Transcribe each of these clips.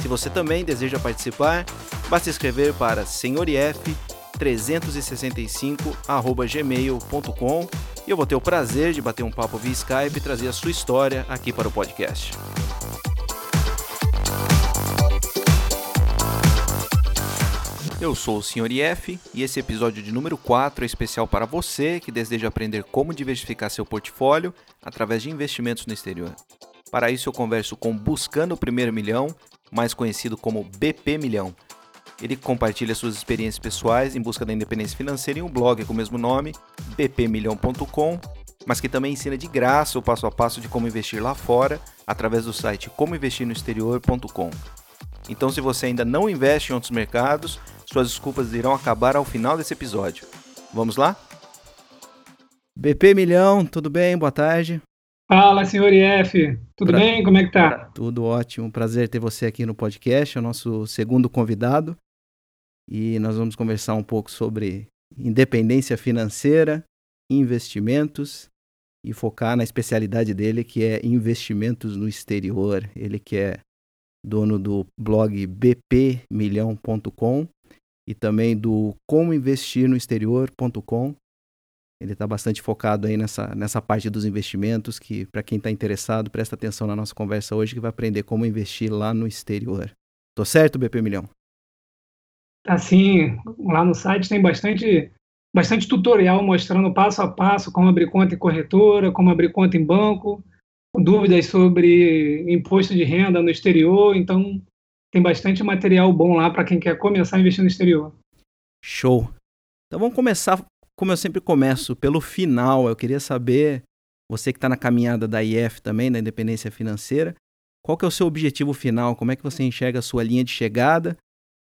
Se você também deseja participar, basta escrever para senhorif365@gmail.com e eu vou ter o prazer de bater um papo via Skype e trazer a sua história aqui para o podcast. Eu sou o Sr. IF e esse episódio de número 4 é especial para você que deseja aprender como diversificar seu portfólio através de investimentos no exterior. Para isso eu converso com Buscando o Primeiro Milhão, mais conhecido como BP Milhão. Ele compartilha suas experiências pessoais em busca da independência financeira em um blog com o mesmo nome, bpmilhão.com, mas que também ensina de graça o passo a passo de como investir lá fora através do site comoinvestirnoexterior.com. Então, se você ainda não investe em outros mercados, suas desculpas irão acabar ao final desse episódio. Vamos lá? BP Milhão, tudo bem? Boa tarde. Fala, senhor IF. Tudo pra... bem? Como é que tá? Tudo ótimo. Prazer ter você aqui no podcast, é o nosso segundo convidado. E nós vamos conversar um pouco sobre independência financeira, investimentos e focar na especialidade dele, que é investimentos no exterior. Ele que é dono do blog bpmilhão.com e também do comoinvestirnoexterior.com ele está bastante focado aí nessa, nessa parte dos investimentos, que para quem está interessado, presta atenção na nossa conversa hoje, que vai aprender como investir lá no exterior. Tô certo, BP Milhão? Tá sim. Lá no site tem bastante, bastante tutorial mostrando passo a passo como abrir conta em corretora, como abrir conta em banco, dúvidas sobre imposto de renda no exterior. Então, tem bastante material bom lá para quem quer começar a investir no exterior. Show. Então vamos começar como eu sempre começo pelo final, eu queria saber, você que está na caminhada da IF também, da independência financeira, qual que é o seu objetivo final? Como é que você enxerga a sua linha de chegada?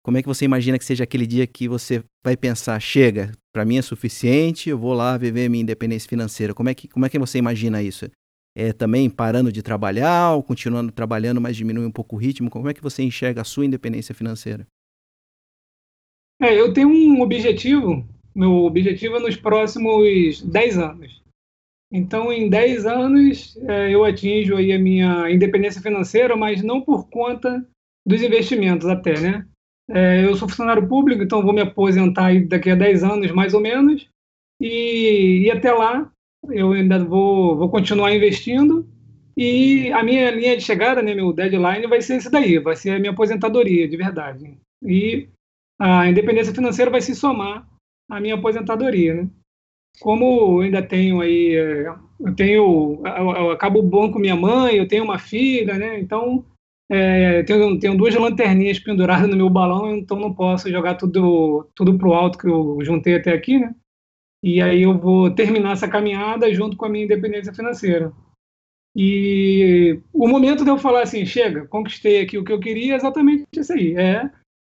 Como é que você imagina que seja aquele dia que você vai pensar, chega, para mim é suficiente, eu vou lá viver minha independência financeira. Como é que, como é que você imagina isso? É também parando de trabalhar ou continuando trabalhando, mas diminui um pouco o ritmo? Como é que você enxerga a sua independência financeira? É, eu tenho um objetivo meu objetivo é nos próximos 10 anos. Então, em 10 anos, é, eu atinjo aí a minha independência financeira, mas não por conta dos investimentos até, né? É, eu sou funcionário público, então vou me aposentar daqui a 10 anos, mais ou menos, e, e até lá eu ainda vou, vou continuar investindo e a minha linha de chegada, né, meu deadline vai ser esse daí, vai ser a minha aposentadoria, de verdade. E a independência financeira vai se somar a minha aposentadoria, né? Como eu ainda tenho aí, é, eu tenho, eu acabo bom com minha mãe, eu tenho uma filha, né? Então, é, tenho, tenho duas lanterninhas penduradas no meu balão, então não posso jogar tudo, tudo pro alto que eu juntei até aqui, né? E aí eu vou terminar essa caminhada junto com a minha independência financeira. E o momento de eu falar assim, chega, conquistei aqui o que eu queria, é exatamente isso aí, é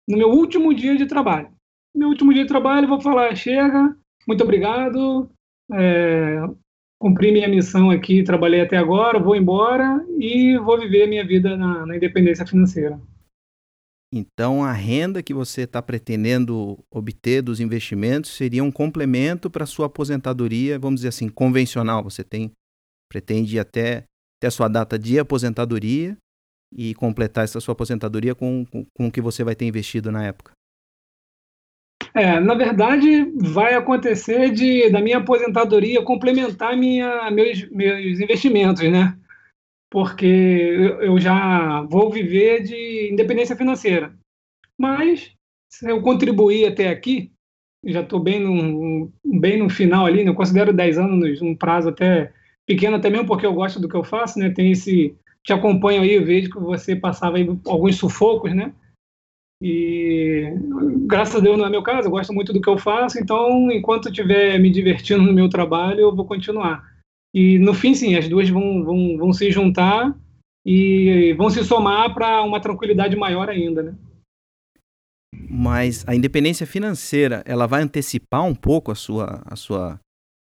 no meu último dia de trabalho meu último dia de trabalho, vou falar, chega, muito obrigado, é, cumpri minha missão aqui, trabalhei até agora, vou embora e vou viver minha vida na, na independência financeira. Então, a renda que você está pretendendo obter dos investimentos seria um complemento para sua aposentadoria, vamos dizer assim, convencional. Você tem pretende ir até, até a sua data de aposentadoria e completar essa sua aposentadoria com, com, com o que você vai ter investido na época. É, na verdade, vai acontecer de da minha aposentadoria complementar minha, meus, meus investimentos, né? Porque eu, já vou viver de independência financeira. Mas, se eu contribuir até aqui, já estou bem no, bem no final ali, né? eu considero 10 anos um prazo até pequeno, até mesmo porque eu gosto do que eu faço, né? Tem esse. Te acompanho aí, eu vejo que você passava alguns sufocos, né? E graças a Deus não é meu caso, eu gosto muito do que eu faço, então enquanto estiver me divertindo no meu trabalho, eu vou continuar. E no fim, sim, as duas vão, vão, vão se juntar e vão se somar para uma tranquilidade maior ainda, né? Mas a independência financeira, ela vai antecipar um pouco a sua, a sua,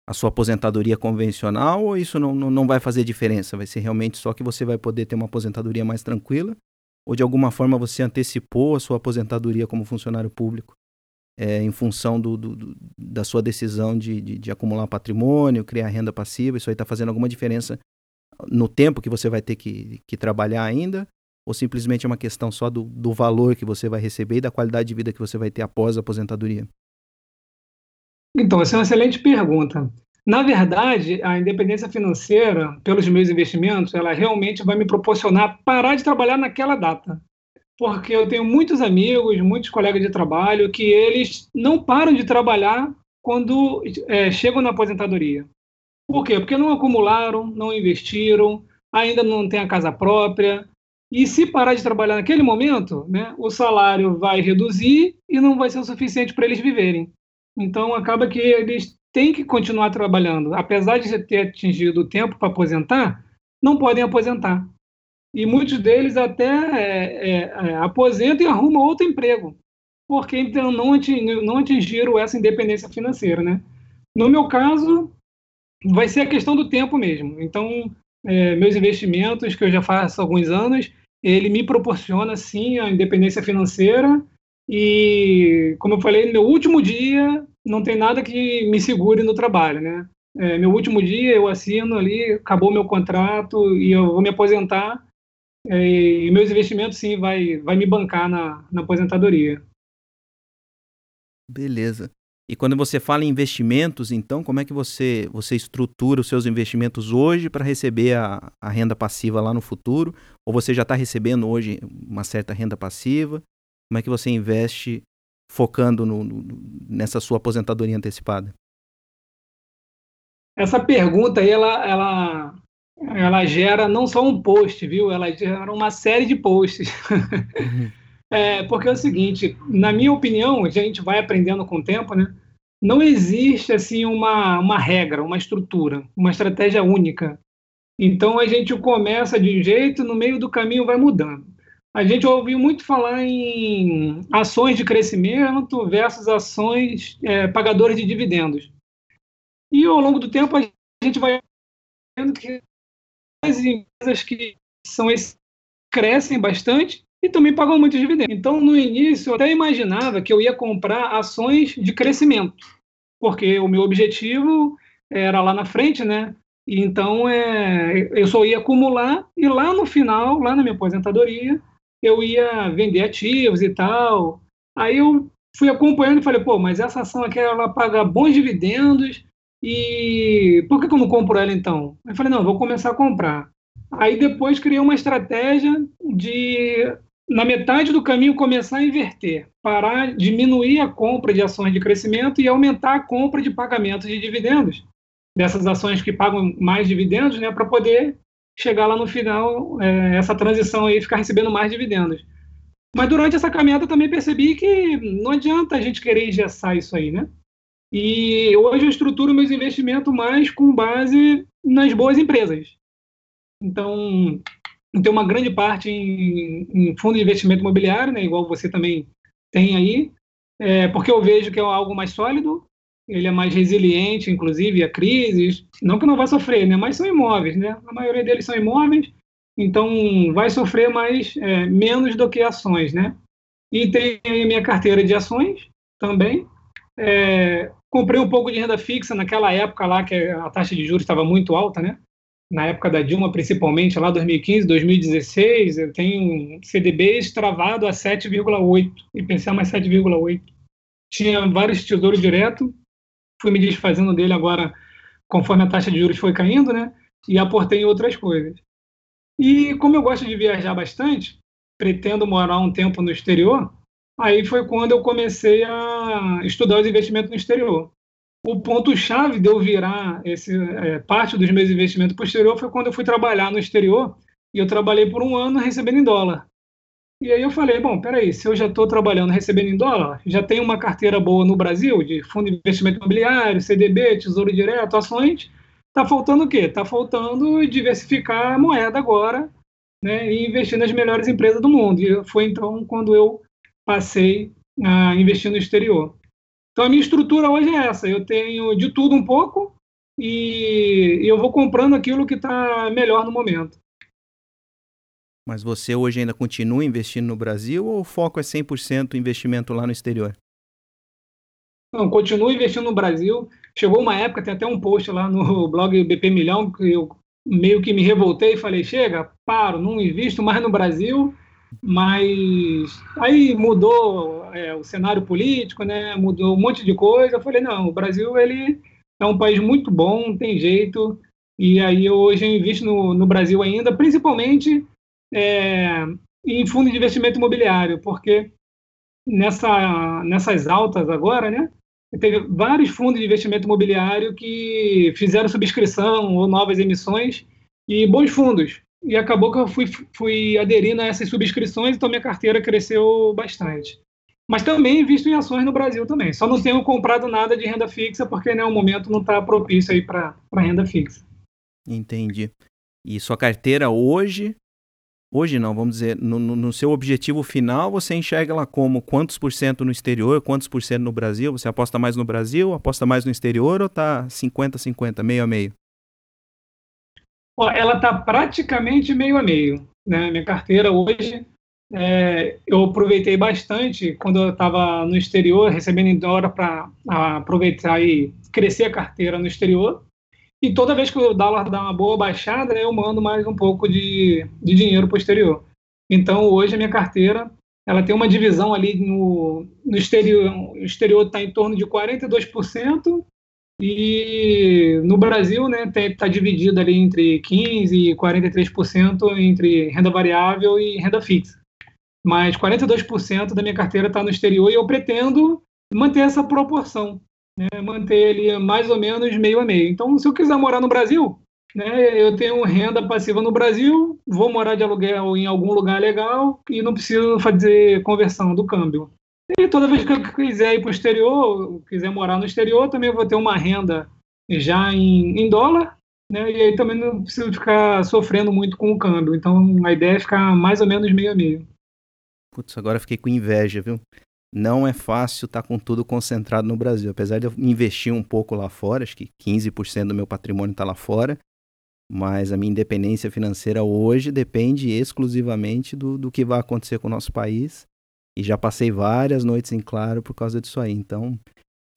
a sua aposentadoria convencional ou isso não, não, não vai fazer diferença? Vai ser realmente só que você vai poder ter uma aposentadoria mais tranquila? Ou de alguma forma você antecipou a sua aposentadoria como funcionário público é, em função do, do, do, da sua decisão de, de, de, acumular patrimônio, criar renda passiva? Isso aí está fazendo alguma diferença no tempo que você vai ter que, que trabalhar ainda? Ou simplesmente é uma questão só do, do valor que você vai receber e da qualidade de vida que você vai ter após a aposentadoria? Então, essa é uma excelente pergunta. Na verdade, a independência financeira, pelos meus investimentos, ela realmente vai me proporcionar parar de trabalhar naquela data. Porque eu tenho muitos amigos, muitos colegas de trabalho que eles não param de trabalhar quando é, chegam na aposentadoria. Por quê? Porque não acumularam, não investiram, ainda não têm a casa própria, e se parar de trabalhar naquele momento, né, o salário vai reduzir e não vai ser o suficiente para eles viverem. Então, acaba que eles têm que continuar trabalhando. Apesar de ter atingido o tempo para aposentar, não podem aposentar. E muitos deles até é, é, é, aposentam e arrumam outro emprego, porque então não, não atingiram essa independência financeira. Né? No meu caso, vai ser a questão do tempo mesmo. Então, é, meus investimentos, que eu já faço há alguns anos, ele me proporciona sim a independência financeira e, como eu falei, no meu último dia não tem nada que me segure no trabalho, né? É, meu último dia eu assino ali, acabou meu contrato e eu vou me aposentar é, e meus investimentos sim vai, vai me bancar na, na aposentadoria. Beleza. E quando você fala em investimentos, então, como é que você, você estrutura os seus investimentos hoje para receber a, a renda passiva lá no futuro? Ou você já está recebendo hoje uma certa renda passiva? Como é que você investe focando no, no, nessa sua aposentadoria antecipada? Essa pergunta aí, ela, ela, ela gera não só um post, viu? Ela gera uma série de posts. Uhum. É, porque é o seguinte, na minha opinião, a gente vai aprendendo com o tempo, né? Não existe assim uma, uma regra, uma estrutura, uma estratégia única. Então a gente começa de um jeito, no meio do caminho vai mudando. A gente ouviu muito falar em ações de crescimento versus ações é, pagadoras de dividendos. E ao longo do tempo a gente vai vendo que as empresas que são esses crescem bastante e também pagam muitos dividendos. Então, no início, eu até imaginava que eu ia comprar ações de crescimento, porque o meu objetivo era lá na frente, né? Então, é, eu só ia acumular e lá no final, lá na minha aposentadoria, eu ia vender ativos e tal. Aí eu fui acompanhando e falei, pô, mas essa ação aqui ela paga bons dividendos e por que, eu não compro ela então? Eu falei, não, vou começar a comprar. Aí depois criei uma estratégia de na metade do caminho começar a inverter, parar, diminuir a compra de ações de crescimento e aumentar a compra de pagamentos de dividendos dessas ações que pagam mais dividendos, né, para poder chegar lá no final é, essa transição aí ficar recebendo mais dividendos. Mas durante essa caminhada também percebi que não adianta a gente querer engessar isso aí, né? E hoje eu estruturo meus investimentos mais com base nas boas empresas. Então, tem uma grande parte em, em fundo de investimento imobiliário, né, igual você também tem aí, é, porque eu vejo que é algo mais sólido, ele é mais resiliente, inclusive, a crises. Não que não vá sofrer, né, mas são imóveis, né? A maioria deles são imóveis, então vai sofrer mais, é, menos do que ações, né? E tem a minha carteira de ações também. É, comprei um pouco de renda fixa naquela época lá que a taxa de juros estava muito alta, né? na época da Dilma, principalmente, lá 2015, 2016, eu tenho CDBs travado a 7,8 e pensar mais 7,8. Tinha vários tesouros direto, fui me desfazendo dele agora conforme a taxa de juros foi caindo, né? E aportei em outras coisas. E como eu gosto de viajar bastante, pretendo morar um tempo no exterior, aí foi quando eu comecei a estudar os investimentos no exterior o ponto-chave de eu virar esse, é, parte dos meus investimentos para o exterior foi quando eu fui trabalhar no exterior e eu trabalhei por um ano recebendo em dólar. E aí eu falei, bom, peraí, se eu já estou trabalhando recebendo em dólar, já tenho uma carteira boa no Brasil de fundo de investimento imobiliário, CDB, Tesouro Direto, ações, está faltando o quê? Está faltando diversificar a moeda agora né, e investir nas melhores empresas do mundo. E foi então quando eu passei a investir no exterior. Então a minha estrutura hoje é essa. Eu tenho de tudo um pouco e eu vou comprando aquilo que está melhor no momento. Mas você hoje ainda continua investindo no Brasil ou o foco é 100% investimento lá no exterior? Não, continuo investindo no Brasil. Chegou uma época, tem até um post lá no blog BP Milhão, que eu meio que me revoltei e falei: chega, paro, não invisto mais no Brasil. Mas aí mudou é, o cenário político, né? mudou um monte de coisa. Eu falei: não, o Brasil ele é um país muito bom, tem jeito. E aí hoje eu invisto no, no Brasil ainda, principalmente é, em fundo de investimento imobiliário, porque nessa, nessas altas agora, né, teve vários fundos de investimento imobiliário que fizeram subscrição ou novas emissões e bons fundos. E acabou que eu fui, fui aderindo a essas subscrições, então minha carteira cresceu bastante. Mas também invisto em ações no Brasil também. Só não tenho comprado nada de renda fixa porque né, o momento não está propício aí para renda fixa. Entendi. E sua carteira hoje Hoje não, vamos dizer, no, no, seu objetivo final, você enxerga ela como quantos por cento no exterior, quantos por cento no Brasil? Você aposta mais no Brasil, aposta mais no exterior ou tá 50-50, meio a meio? ela tá praticamente meio a meio. Né? Minha carteira hoje, é, eu aproveitei bastante quando eu estava no exterior, recebendo em dólar para aproveitar e crescer a carteira no exterior. E toda vez que o dólar dá uma boa baixada, eu mando mais um pouco de, de dinheiro posterior. Então, hoje, a minha carteira ela tem uma divisão ali no, no exterior. O exterior está em torno de 42%, e no Brasil está né, tá dividido ali entre 15% e 43% entre renda variável e renda fixa. Mas 42% da minha carteira está no exterior e eu pretendo manter essa proporção né, manter ele mais ou menos meio a meio. Então, se eu quiser morar no Brasil, né, eu tenho renda passiva no Brasil, vou morar de aluguel em algum lugar legal e não preciso fazer conversão do câmbio. E toda vez que eu quiser ir para o exterior, quiser morar no exterior, também vou ter uma renda já em, em dólar, né, e aí também não preciso ficar sofrendo muito com o câmbio. Então, a ideia é ficar mais ou menos meio a meio. Putz, agora fiquei com inveja, viu? Não é fácil estar tá com tudo concentrado no Brasil. Apesar de eu investir um pouco lá fora, acho que 15% do meu patrimônio está lá fora, mas a minha independência financeira hoje depende exclusivamente do, do que vai acontecer com o nosso país. E já passei várias noites em claro por causa disso aí. Então,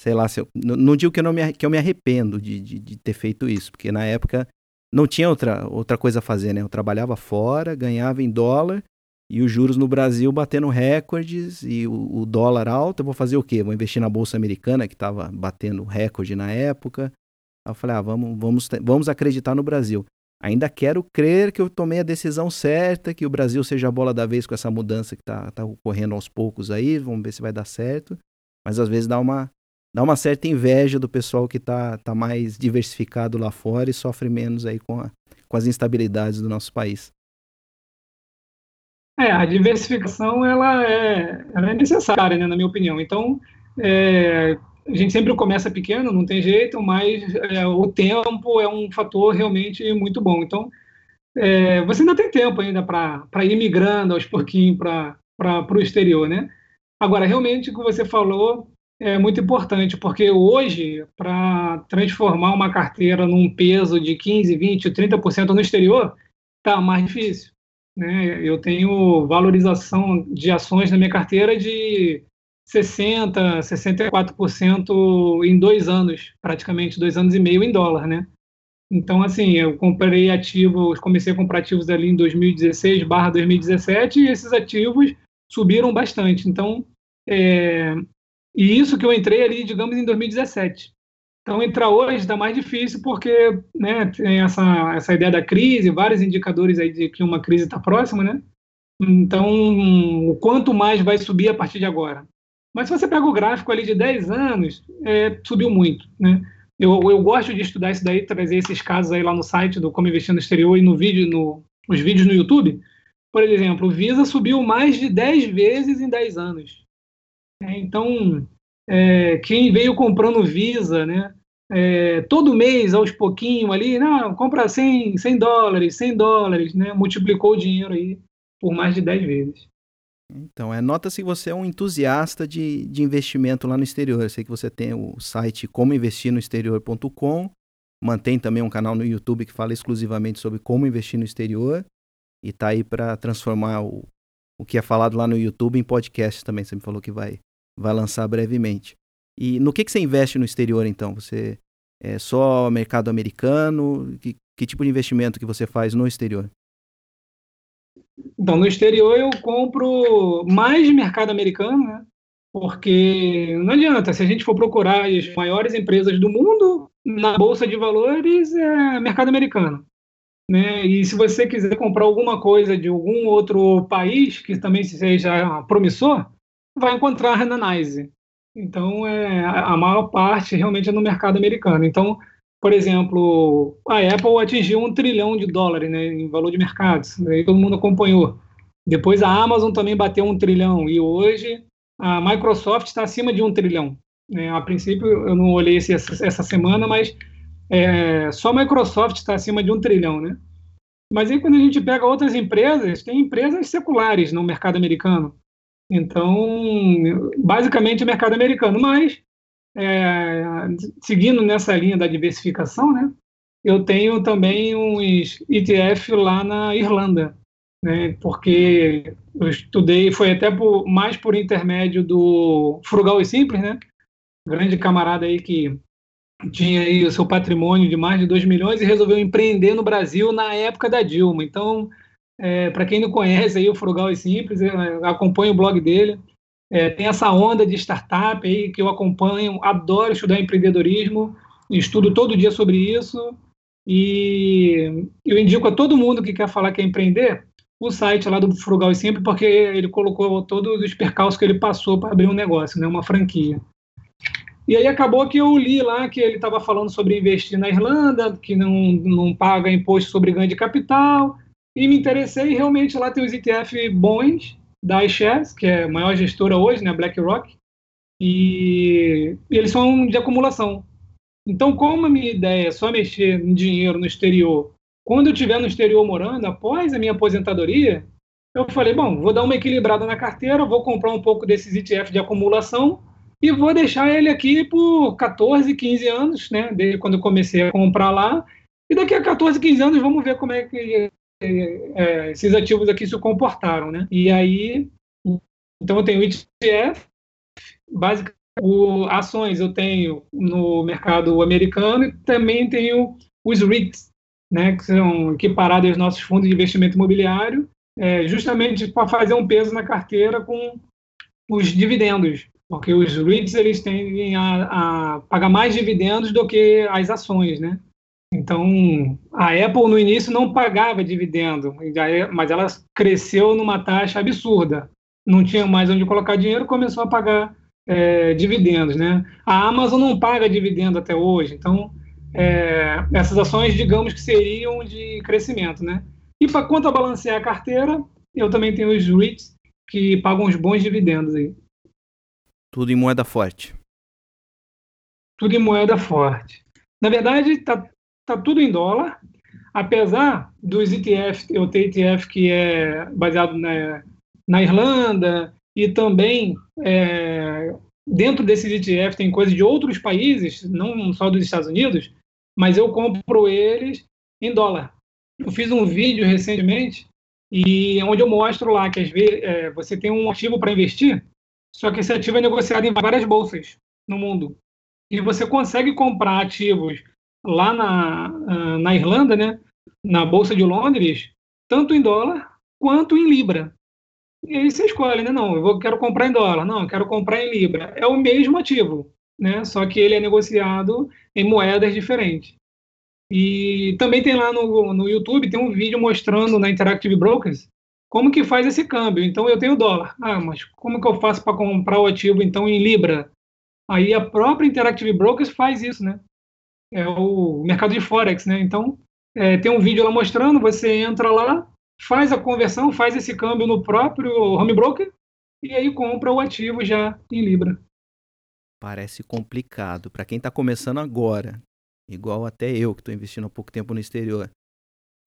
sei lá, se eu, não, digo que eu, não me, que eu me arrependo de, de, de ter feito isso, porque na época não tinha outra, outra coisa a fazer, né? Eu trabalhava fora, ganhava em dólar e os juros no Brasil batendo recordes e o, o, dólar alto, eu vou fazer o quê? Vou investir na Bolsa Americana, que estava batendo recorde na época. Aí eu falei, ah, vamos, vamos, vamos acreditar no Brasil. Ainda quero crer que eu tomei a decisão certa, que o Brasil seja a bola da vez com essa mudança que está tá ocorrendo aos poucos aí, vamos ver se vai dar certo. Mas às vezes dá uma, dá uma certa inveja do pessoal que está tá mais diversificado lá fora e sofre menos aí com, a, com as instabilidades do nosso país. É, a diversificação ela é, ela é necessária, né, na minha opinião. Então, é, a gente sempre começa pequeno, não tem jeito, mas é, o tempo é um fator realmente muito bom. Então, é, você ainda tem tempo ainda para ir migrando aos pouquinhos para o exterior, né? Agora, realmente, o que você falou é muito importante, porque hoje, para transformar uma carteira num peso de 15, 20, 30% no exterior, está mais difícil. Né? Eu tenho valorização de ações na minha carteira de 60%, 64% em dois anos, praticamente dois anos e meio em dólar, né? Então, assim, eu comprei ativos, comecei a comprar ativos ali em 2016 barra 2017 e esses ativos subiram bastante. Então, é, e isso que eu entrei ali, digamos, em 2017. Então, entrar hoje está mais difícil porque né, tem essa, essa ideia da crise, vários indicadores aí de que uma crise está próxima, né? Então, o quanto mais vai subir a partir de agora? Mas se você pega o gráfico ali de 10 anos, é, subiu muito, né? Eu, eu gosto de estudar isso daí, trazer esses casos aí lá no site do Como Investir no Exterior e no vídeo, no, nos vídeos no YouTube. Por exemplo, o Visa subiu mais de 10 vezes em 10 anos. É, então, é, quem veio comprando Visa, né? é, todo mês, aos pouquinhos ali, não, compra 100, 100 dólares, 100 dólares, né? Multiplicou o dinheiro aí por mais de 10 vezes. Então, é, nota-se que você é um entusiasta de, de investimento lá no exterior. Eu sei que você tem o site comoinvestirnoexterior.com, mantém também um canal no YouTube que fala exclusivamente sobre como investir no exterior e tá aí para transformar o, o que é falado lá no YouTube em podcast também. Você me falou que vai, vai lançar brevemente. E no que, que você investe no exterior, então? Você é só mercado americano? Que, que tipo de investimento que você faz no exterior? Então, no exterior eu compro mais mercado americano, né? Porque não adianta, se a gente for procurar as maiores empresas do mundo, na bolsa de valores é mercado americano. Né? E se você quiser comprar alguma coisa de algum outro país que também seja promissor, vai encontrar na NYSE. Então, é, a maior parte realmente é no mercado americano. Então, por exemplo, a Apple atingiu um trilhão de dólares né, em valor de mercado, aí todo mundo acompanhou. Depois a Amazon também bateu um trilhão e hoje a Microsoft está acima de um trilhão. Né? A princípio, eu não olhei esse, essa semana, mas é, só a Microsoft está acima de um trilhão. Né? Mas aí quando a gente pega outras empresas, tem empresas seculares no mercado americano. Então, basicamente, o mercado americano. Mas, é, seguindo nessa linha da diversificação, né, eu tenho também uns ETF lá na Irlanda, né, porque eu estudei, foi até por, mais por intermédio do Frugal e Simples, né, grande camarada aí que tinha aí o seu patrimônio de mais de 2 milhões e resolveu empreender no Brasil na época da Dilma. Então, é, para quem não conhece aí o Frugal e Simples, acompanha o blog dele. É, tem essa onda de startup aí que eu acompanho, adoro estudar empreendedorismo, estudo todo dia sobre isso. E eu indico a todo mundo que quer falar que é empreender o site lá do Frugal e Simples, porque ele colocou todos os percalços que ele passou para abrir um negócio, né, uma franquia. E aí acabou que eu li lá que ele estava falando sobre investir na Irlanda, que não, não paga imposto sobre ganho de capital, e me interessei, realmente lá tem os ETF bons da iShares, que é a maior gestora hoje, né, BlackRock, e, e eles são de acumulação. Então, como a minha ideia é só mexer em dinheiro no exterior, quando eu estiver no exterior morando, após a minha aposentadoria, eu falei, bom, vou dar uma equilibrada na carteira, vou comprar um pouco desses ETF de acumulação e vou deixar ele aqui por 14, 15 anos, né, desde quando eu comecei a comprar lá, e daqui a 14, 15 anos vamos ver como é que é, esses ativos aqui se comportaram, né? E aí, então eu tenho ETF, basicamente o, ações eu tenho no mercado americano e também tenho os REITs, né, que são equiparados aos nossos fundos de investimento imobiliário, é, justamente para fazer um peso na carteira com os dividendos, porque os REITs eles tendem a, a pagar mais dividendos do que as ações, né? Então, a Apple no início não pagava dividendo, mas ela cresceu numa taxa absurda. Não tinha mais onde colocar dinheiro, começou a pagar é, dividendos. Né? A Amazon não paga dividendo até hoje, então é, essas ações, digamos que seriam de crescimento. Né? E para contrabalancear a carteira, eu também tenho os REITs que pagam uns bons dividendos aí. Tudo em moeda forte. Tudo em moeda forte. Na verdade, está está tudo em dólar, apesar dos ETF, eu tenho ETF que é baseado na, na Irlanda e também é, dentro desses ETF tem coisas de outros países, não só dos Estados Unidos, mas eu compro eles em dólar. Eu fiz um vídeo recentemente e onde eu mostro lá que às vezes é, você tem um ativo para investir, só que esse ativo é negociado em várias bolsas no mundo. E você consegue comprar ativos lá na, ah, na Irlanda, né, na Bolsa de Londres, tanto em dólar quanto em libra. E aí você escolhe, né? Não, eu quero comprar em dólar, não, eu quero comprar em libra. É o mesmo ativo, né? Só que ele é negociado em moedas diferentes. E também tem lá no, no YouTube, tem um vídeo mostrando na Interactive Brokers como que faz esse câmbio. Então eu tenho dólar. Ah, mas como que eu faço para comprar o ativo então em libra? Aí a própria Interactive Brokers faz isso, né? É o mercado de Forex, né? Então, é, tem um vídeo lá mostrando, você entra lá, faz a conversão, faz esse câmbio no próprio home broker e aí compra o ativo já em Libra. Parece complicado. Para quem está começando agora, igual até eu que estou investindo há pouco tempo no exterior,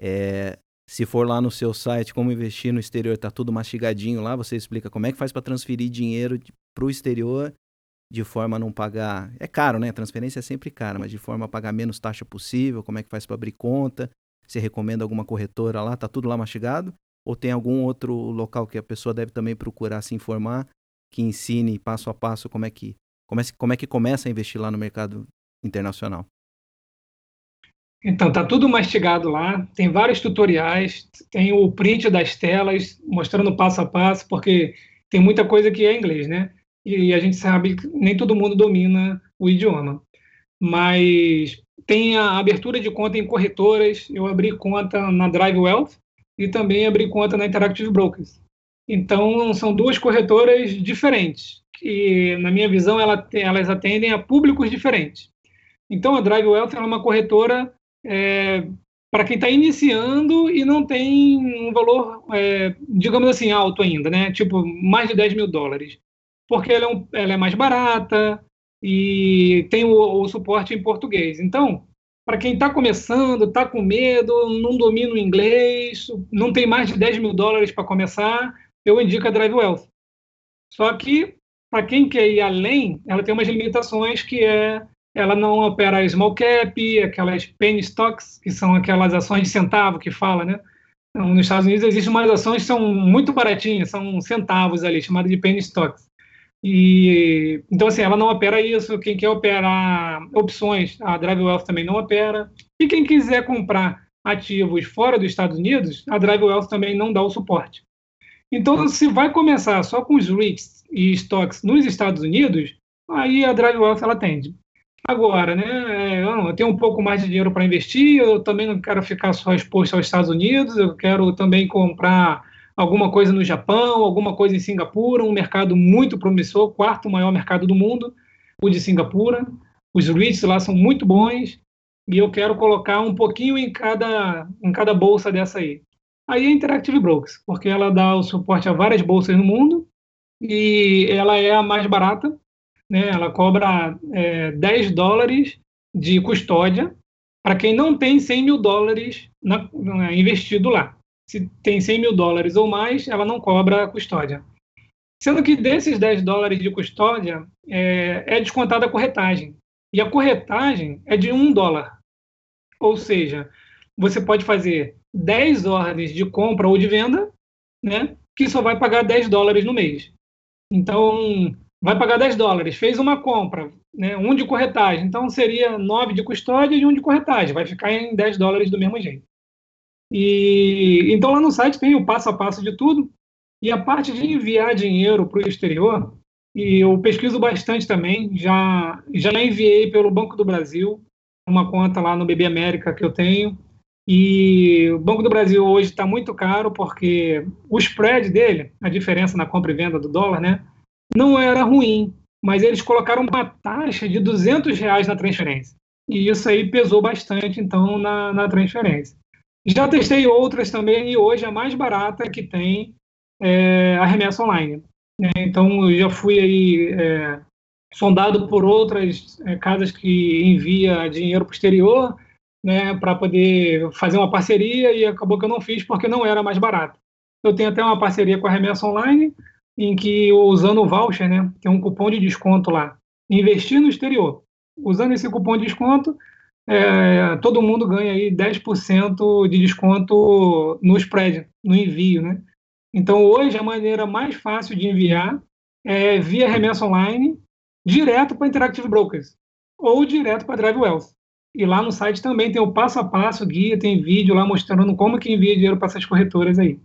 é, Se for lá no seu site, como investir no exterior, tá tudo mastigadinho lá, você explica como é que faz para transferir dinheiro para o exterior de forma a não pagar. É caro, né? transferência é sempre cara, mas de forma a pagar menos taxa possível, como é que faz para abrir conta? Você recomenda alguma corretora lá? Tá tudo lá mastigado? Ou tem algum outro local que a pessoa deve também procurar se informar, que ensine passo a passo como é que, como é, como é que começa a investir lá no mercado internacional? Então, tá tudo mastigado lá, tem vários tutoriais, tem o print das telas mostrando passo a passo, porque tem muita coisa que é inglês, né? E a gente sabe que nem todo mundo domina o idioma. Mas tem a abertura de conta em corretoras, eu abri conta na Drive Wealth e também abri conta na Interactive Brokers. Então, são duas corretoras diferentes, que, na minha visão, elas atendem a públicos diferentes. Então, a Drive Wealth é uma corretora é, para quem está iniciando e não tem um valor, é, digamos assim, alto ainda, né? Tipo, mais de 10 mil dólares. Porque ela é, um, ela é mais barata e tem o, o suporte em português. Então, para quem está começando, está com medo, não domina o inglês, não tem mais de 10 mil dólares para começar, eu indico a Drive Wealth. Só que, para quem quer ir além, ela tem umas limitações que é ela não opera small cap, aquelas penny stocks, que são aquelas ações de centavo que fala, né? Então, nos Estados Unidos existem umas ações que são muito baratinhas, são centavos ali, chamadas de penny stocks. E então assim, ela não opera isso. Quem quer operar opções, a Drive Wealth também não opera. E quem quiser comprar ativos fora dos Estados Unidos, a Drive Wealth também não dá o suporte. Então, se vai começar só com os REITs e stocks nos Estados Unidos, aí a Drive Wealth ela atende. Agora, né, eu tenho um pouco mais de dinheiro para investir, eu também não quero ficar só exposto aos Estados Unidos, eu quero também comprar alguma coisa no Japão, alguma coisa em Singapura, um mercado muito promissor, quarto maior mercado do mundo, o de Singapura. Os REITs lá são muito bons e eu quero colocar um pouquinho em cada, em cada bolsa dessa aí. Aí é Interactive Brokers, porque ela dá o suporte a várias bolsas no mundo e ela é a mais barata né, ela cobra é, 10 dólares de custódia para quem não tem 100 mil dólares na, na, investido lá. Se tem 100 mil dólares ou mais, ela não cobra custódia. Sendo que desses 10 dólares de custódia, é, é descontada a corretagem. E a corretagem é de 1 dólar. Ou seja, você pode fazer 10 ordens de compra ou de venda, né, que só vai pagar 10 dólares no mês. Então, vai pagar 10 dólares, fez uma compra, né, um de corretagem, então seria 9 de custódia e um de corretagem, vai ficar em 10 dólares do mesmo jeito. E então lá no site tem o passo a passo de tudo, e a parte de enviar dinheiro para o exterior, e eu pesquiso bastante também, já, já enviei pelo Banco do Brasil, uma conta lá no BB América que eu tenho, e o Banco do Brasil hoje está muito caro porque o spread dele, a diferença na compra e venda do dólar, né, não era ruim, mas eles colocaram uma taxa de 200 reais na transferência. E isso aí pesou bastante, então, na, na transferência. Já testei outras também, e hoje a mais barata que tem é a remessa online. Né? Então, eu já fui aí é, sondado por outras é, casas que envia dinheiro para o exterior, né, para poder fazer uma parceria, e acabou que eu não fiz porque não era mais barato. Eu tenho até uma parceria com a remessa online, em que usando o voucher, né, é um cupom de desconto lá, investir no exterior. Usando esse cupom de desconto, é, todo mundo ganha aí 10% de desconto no spread, no envio, né? Então, hoje, a maneira mais fácil de enviar é via remessa online, direto para Interactive Brokers ou direto para Drive Wealth. E lá no site também tem o passo a passo, guia, tem vídeo lá mostrando como que envia dinheiro para essas corretoras aí.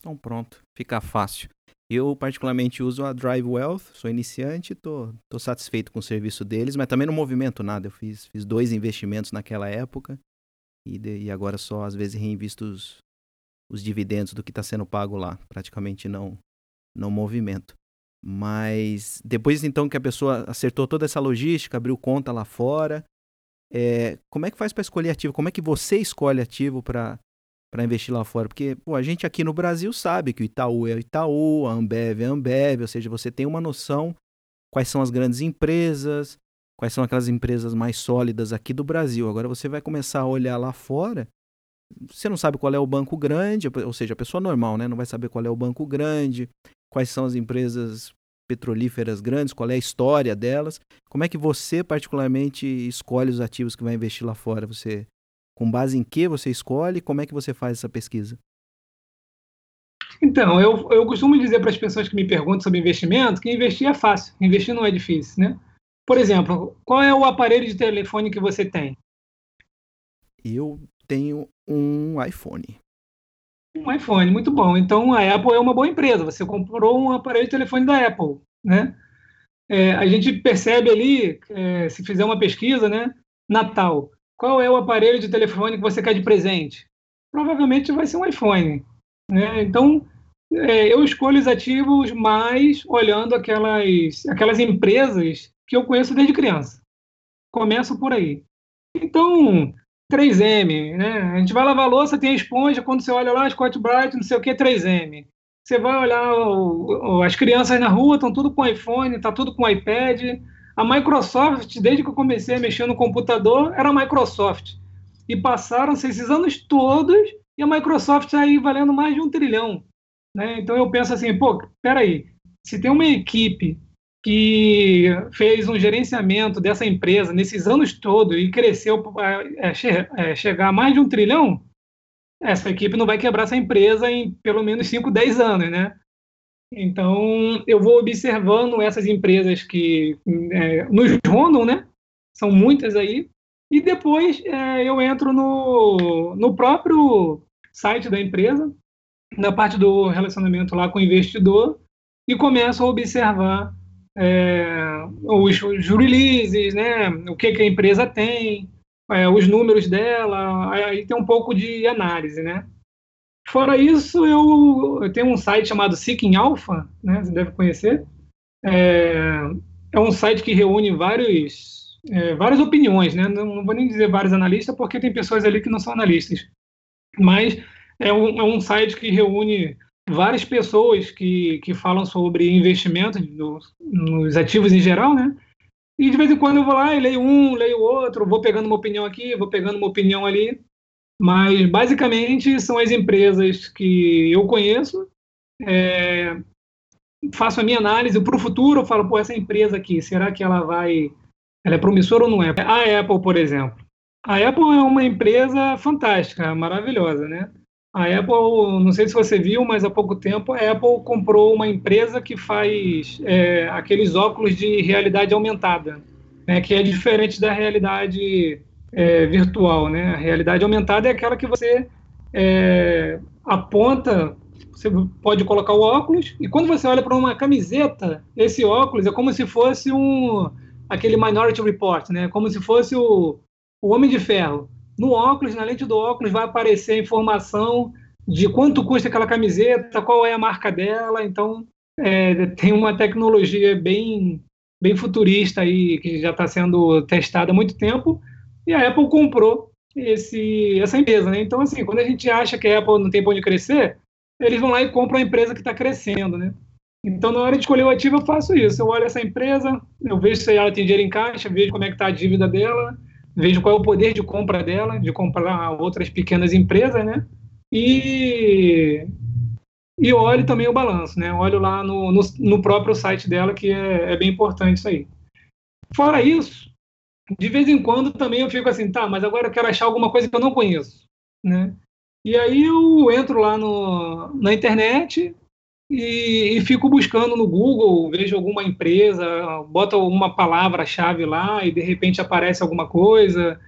Então pronto, fica fácil. Eu, particularmente, uso a Drive Wealth, sou iniciante, tô, tô satisfeito com o serviço deles, mas também não movimento nada. Eu fiz, fiz dois investimentos naquela época e, de, e agora só, às vezes, reinvisto os, os dividendos do que está sendo pago lá. Praticamente não, não movimento. Mas depois, então, que a pessoa acertou toda essa logística, abriu conta lá fora, é, como é que faz para escolher ativo? Como é que você escolhe ativo para para investir lá fora. Porque pô, a gente aqui no Brasil sabe que o Itaú é o Itaú, a Ambev é a Ambev, ou seja, você tem uma noção quais são as grandes empresas, quais são aquelas empresas mais sólidas aqui do Brasil. Agora você vai começar a olhar lá fora você não sabe qual é o banco grande, ou seja, a pessoa normal, né? Não vai saber qual é o banco grande, quais são as empresas petrolíferas grandes, qual é a história delas. Como é que você, particularmente, escolhe os ativos que vai investir lá fora? Você, com base em que você escolhe? Como é que você faz essa pesquisa? Então, eu, eu costumo dizer para as pessoas que me perguntam sobre investimento que investir é fácil, investir não é difícil, né? Por exemplo, qual é o aparelho de telefone que você tem? Eu tenho um iPhone. Um iPhone, muito bom. Então a Apple é uma boa empresa. Você comprou um aparelho de telefone da Apple, né? É, a gente percebe ali, é, se fizer uma pesquisa, né? Natal. Qual é o aparelho de telefone que você quer de presente? Provavelmente vai ser um iPhone. Né? Então, é, eu escolho os ativos mais olhando aquelas, aquelas empresas que eu conheço desde criança. Começo por aí. Então, 3M, né? A gente vai lavar louça, tem a esponja, quando você olha lá, Scott Bright, não sei o que, 3M. Você vai olhar o, o, as crianças na rua, estão tudo com iPhone, está tudo com iPad. A Microsoft, desde que eu comecei a mexer no computador, era a Microsoft. E passaram-se esses anos todos e a Microsoft está aí valendo mais de um trilhão. Né? Então eu penso assim, pô, peraí, se tem uma equipe que fez um gerenciamento dessa empresa nesses anos todos e cresceu para é, é, chegar a mais de um trilhão, essa equipe não vai quebrar essa empresa em pelo menos 5, 10 anos, né? Então, eu vou observando essas empresas que é, nos rondam, né? São muitas aí. E depois é, eu entro no, no próprio site da empresa, na parte do relacionamento lá com o investidor, e começo a observar é, os, os releases, né, o que, que a empresa tem, é, os números dela, aí tem um pouco de análise, né. Fora isso, eu, eu tenho um site chamado Seeking Alpha, né, você deve conhecer, é, é um site que reúne vários, é, várias opiniões, né, não, não, vou nem dizer vários analistas, porque tem pessoas ali que não são analistas, mas é um, é um site que reúne várias pessoas que, que falam sobre investimento nos, ativos em geral, né? E de vez em quando eu vou lá e leio um, leio outro, vou pegando uma opinião aqui, vou pegando uma opinião ali. Mas basicamente são as empresas que eu conheço, é, faço a minha análise para o futuro, eu falo, pô, essa empresa aqui, será que ela vai. Ela é promissora ou não é? A Apple, por exemplo. A Apple é uma empresa fantástica, maravilhosa, né? A Apple, não sei se você viu, mas há pouco tempo a Apple comprou uma empresa que faz é, aqueles óculos de realidade aumentada, né, que é diferente da realidade é, virtual. Né? A realidade aumentada é aquela que você é, aponta, você pode colocar o óculos, e quando você olha para uma camiseta, esse óculos é como se fosse um aquele Minority Report, né? como se fosse o, o Homem de Ferro no óculos, na lente do óculos, vai aparecer a informação de quanto custa aquela camiseta, qual é a marca dela. Então, é, tem uma tecnologia bem, bem futurista aí, que já está sendo testada há muito tempo, e a Apple comprou esse, essa empresa. Né? Então, assim, quando a gente acha que a Apple não tem onde crescer, eles vão lá e compram a empresa que está crescendo. Né? Então, na hora de escolher o ativo, eu faço isso. Eu olho essa empresa, eu vejo se ela tem dinheiro em caixa, vejo como é que está a dívida dela, vejo qual é o poder de compra dela, de comprar outras pequenas empresas, né? E, e olho também o balanço, né? Olho lá no, no, no próprio site dela, que é, é, bem importante isso aí. Fora isso, de vez em quando também eu fico assim, tá, mas agora eu quero achar alguma coisa que eu não conheço, né? E aí eu entro lá no, na internet, e, e, fico buscando no Google, vejo alguma empresa, boto uma palavra-chave lá e de repente aparece alguma coisa,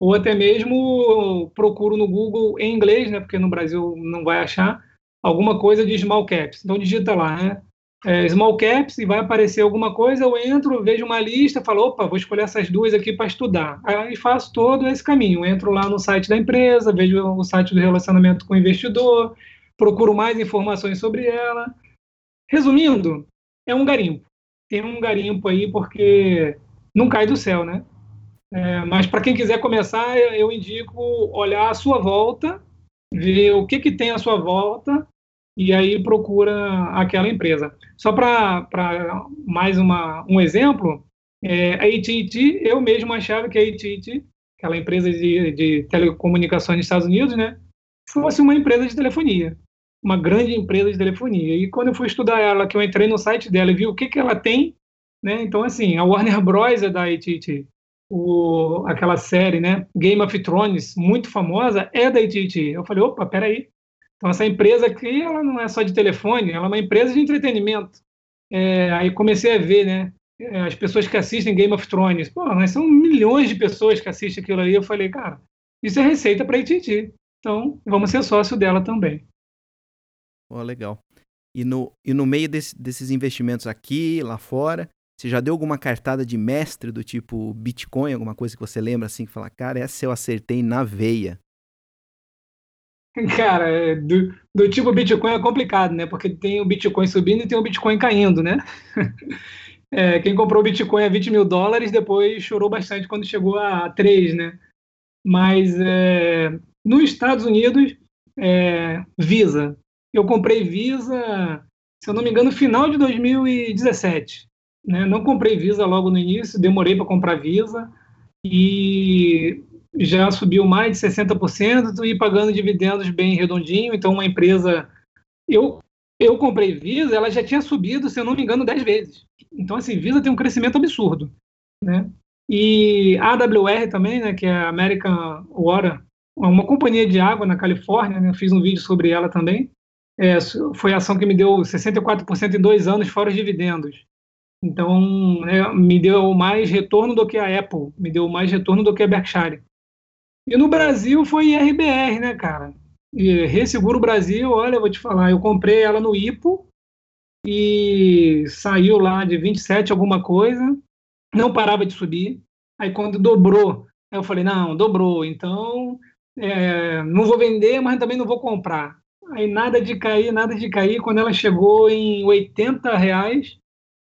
ou até mesmo procuro no Google em inglês, né, porque no Brasil não vai achar, alguma coisa de small caps. Então digita lá, né, é, small caps e vai aparecer alguma coisa, eu entro, vejo uma lista, falo, opa, vou escolher essas duas aqui para estudar. Aí faço todo esse caminho, entro lá no site da empresa, vejo o site do relacionamento com o investidor, procuro mais informações sobre ela. Resumindo, é um garimpo. Tem um garimpo aí porque não cai do céu, né? É, mas para quem quiser começar, eu indico olhar a sua volta, ver o que, que tem à sua volta e aí procura aquela empresa. Só para mais uma, um exemplo, é, a AT&T, eu mesmo achava que a AT&T, aquela empresa de, de telecomunicações nos Estados Unidos, né, fosse uma empresa de telefonia, uma grande empresa de telefonia. E quando eu fui estudar ela, que eu entrei no site dela e vi o que, que ela tem, né? Então, assim, a Warner Bros. é da AT&T. Aquela série, né, Game of Thrones, muito famosa, é da AT&T. Eu falei, opa, peraí. Então, essa empresa aqui, ela não é só de telefone, ela é uma empresa de entretenimento. É, aí comecei a ver, né, é, as pessoas que assistem Game of Thrones. Pô, mas são milhões de pessoas que assistem aquilo ali. Eu falei, cara, isso é receita para a AT&T. Então, vamos ser sócio dela também. Oh, legal. E no, e no meio desse, desses investimentos aqui, lá fora, você já deu alguma cartada de mestre do tipo Bitcoin, alguma coisa que você lembra assim, que fala, cara, essa eu acertei na veia? Cara, é, do, do tipo Bitcoin é complicado, né? Porque tem o Bitcoin subindo e tem o Bitcoin caindo, né? É, quem comprou Bitcoin a 20 mil dólares depois chorou bastante quando chegou a 3, né? Mas é, nos Estados Unidos, é, Visa. Eu comprei Visa, se eu não me engano, no final de 2017. Né? Não comprei Visa logo no início, demorei para comprar Visa e já subiu mais de 60% e pagando dividendos bem redondinho. Então, uma empresa. Eu, eu comprei Visa, ela já tinha subido, se eu não me engano, 10 vezes. Então, assim, Visa tem um crescimento absurdo. Né? E a AWR também, né, que é a American Water, uma companhia de água na Califórnia, né, fiz um vídeo sobre ela também. É, foi a ação que me deu 64% em dois anos, fora os dividendos. Então, né, me deu mais retorno do que a Apple, me deu mais retorno do que a Berkshire. E no Brasil foi RBR, né, cara? E Resseguro Brasil, olha, vou te falar, eu comprei ela no IPO e saiu lá de 27 alguma coisa, não parava de subir. Aí quando dobrou, eu falei, não, dobrou, então é, não vou vender, mas também não vou comprar. Aí nada de cair, nada de cair. Quando ela chegou em 80 reais,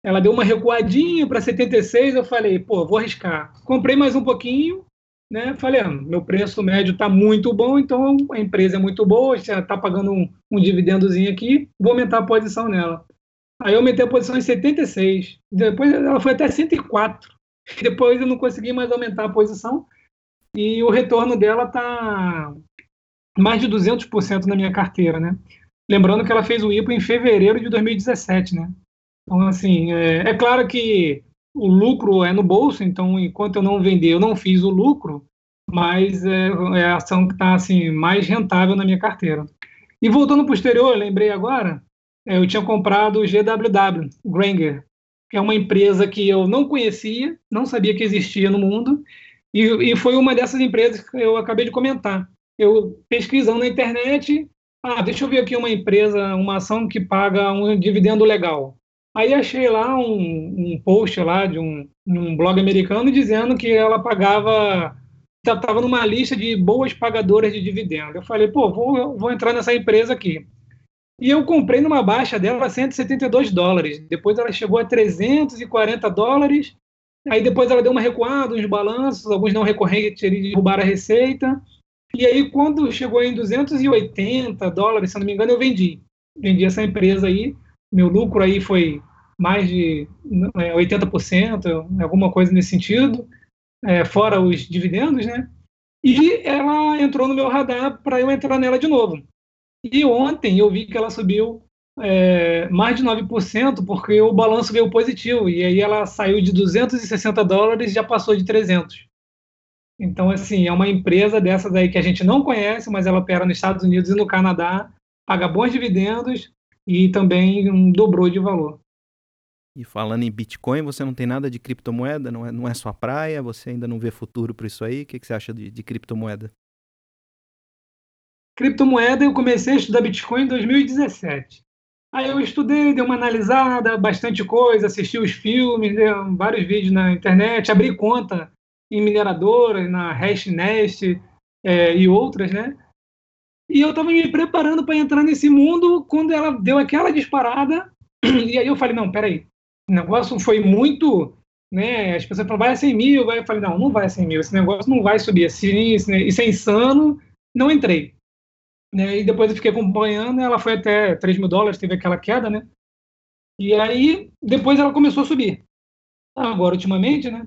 ela deu uma recuadinha para 76, eu falei, pô, vou arriscar. Comprei mais um pouquinho, né? Falei, ah, meu preço médio está muito bom, então a empresa é muito boa, está pagando um, um dividendozinho aqui, vou aumentar a posição nela. Aí eu aumentei a posição em 76, depois ela foi até 104. Depois eu não consegui mais aumentar a posição e o retorno dela está mais de 200% na minha carteira, né? Lembrando que ela fez o IPO em fevereiro de 2017, né? Então, assim, é, é claro que o lucro é no bolso, então enquanto eu não vender, eu não fiz o lucro, mas é, é a ação que está assim, mais rentável na minha carteira. E voltando para o exterior, lembrei agora, é, eu tinha comprado o GWW, Granger, que é uma empresa que eu não conhecia, não sabia que existia no mundo, e, e foi uma dessas empresas que eu acabei de comentar. Eu pesquisando na internet, ah, deixa eu ver aqui uma empresa, uma ação que paga um dividendo legal. Aí achei lá um, um post lá de um, um blog americano dizendo que ela pagava, estava numa lista de boas pagadoras de dividendo. Eu falei, pô, vou, vou entrar nessa empresa aqui. E eu comprei numa baixa dela 172 dólares. Depois ela chegou a 340 dólares. Aí depois ela deu uma recuada, uns balanços, alguns não recorrentes, eles derrubaram a receita. E aí quando chegou em 280 dólares, se não me engano, eu vendi. Vendi essa empresa aí meu lucro aí foi mais de 80%, é, alguma coisa nesse sentido, é, fora os dividendos, né? E ela entrou no meu radar para eu entrar nela de novo. E ontem eu vi que ela subiu é, mais de 9%, porque o balanço veio positivo, e aí ela saiu de 260 dólares e já passou de 300. Então, assim, é uma empresa dessas aí que a gente não conhece, mas ela opera nos Estados Unidos e no Canadá, paga bons dividendos, e também um dobrou de valor. E falando em Bitcoin, você não tem nada de criptomoeda? Não é, não é sua praia? Você ainda não vê futuro para isso aí? O que, que você acha de, de criptomoeda? Criptomoeda, eu comecei a estudar Bitcoin em 2017. Aí eu estudei, dei uma analisada, bastante coisa, assisti os filmes, vários vídeos na internet, abri conta em mineradoras, na Hashnest é, e outras, né? E eu estava me preparando para entrar nesse mundo quando ela deu aquela disparada. E aí eu falei, não, peraí, o negócio foi muito... Né? As pessoas falam, vai a 100 mil. Eu falei, não, não vai a 100 mil. Esse negócio não vai subir assim. Isso é insano. Não entrei. Né? E depois eu fiquei acompanhando. Ela foi até 3 mil dólares, teve aquela queda, né? E aí, depois ela começou a subir. Agora, ultimamente, né?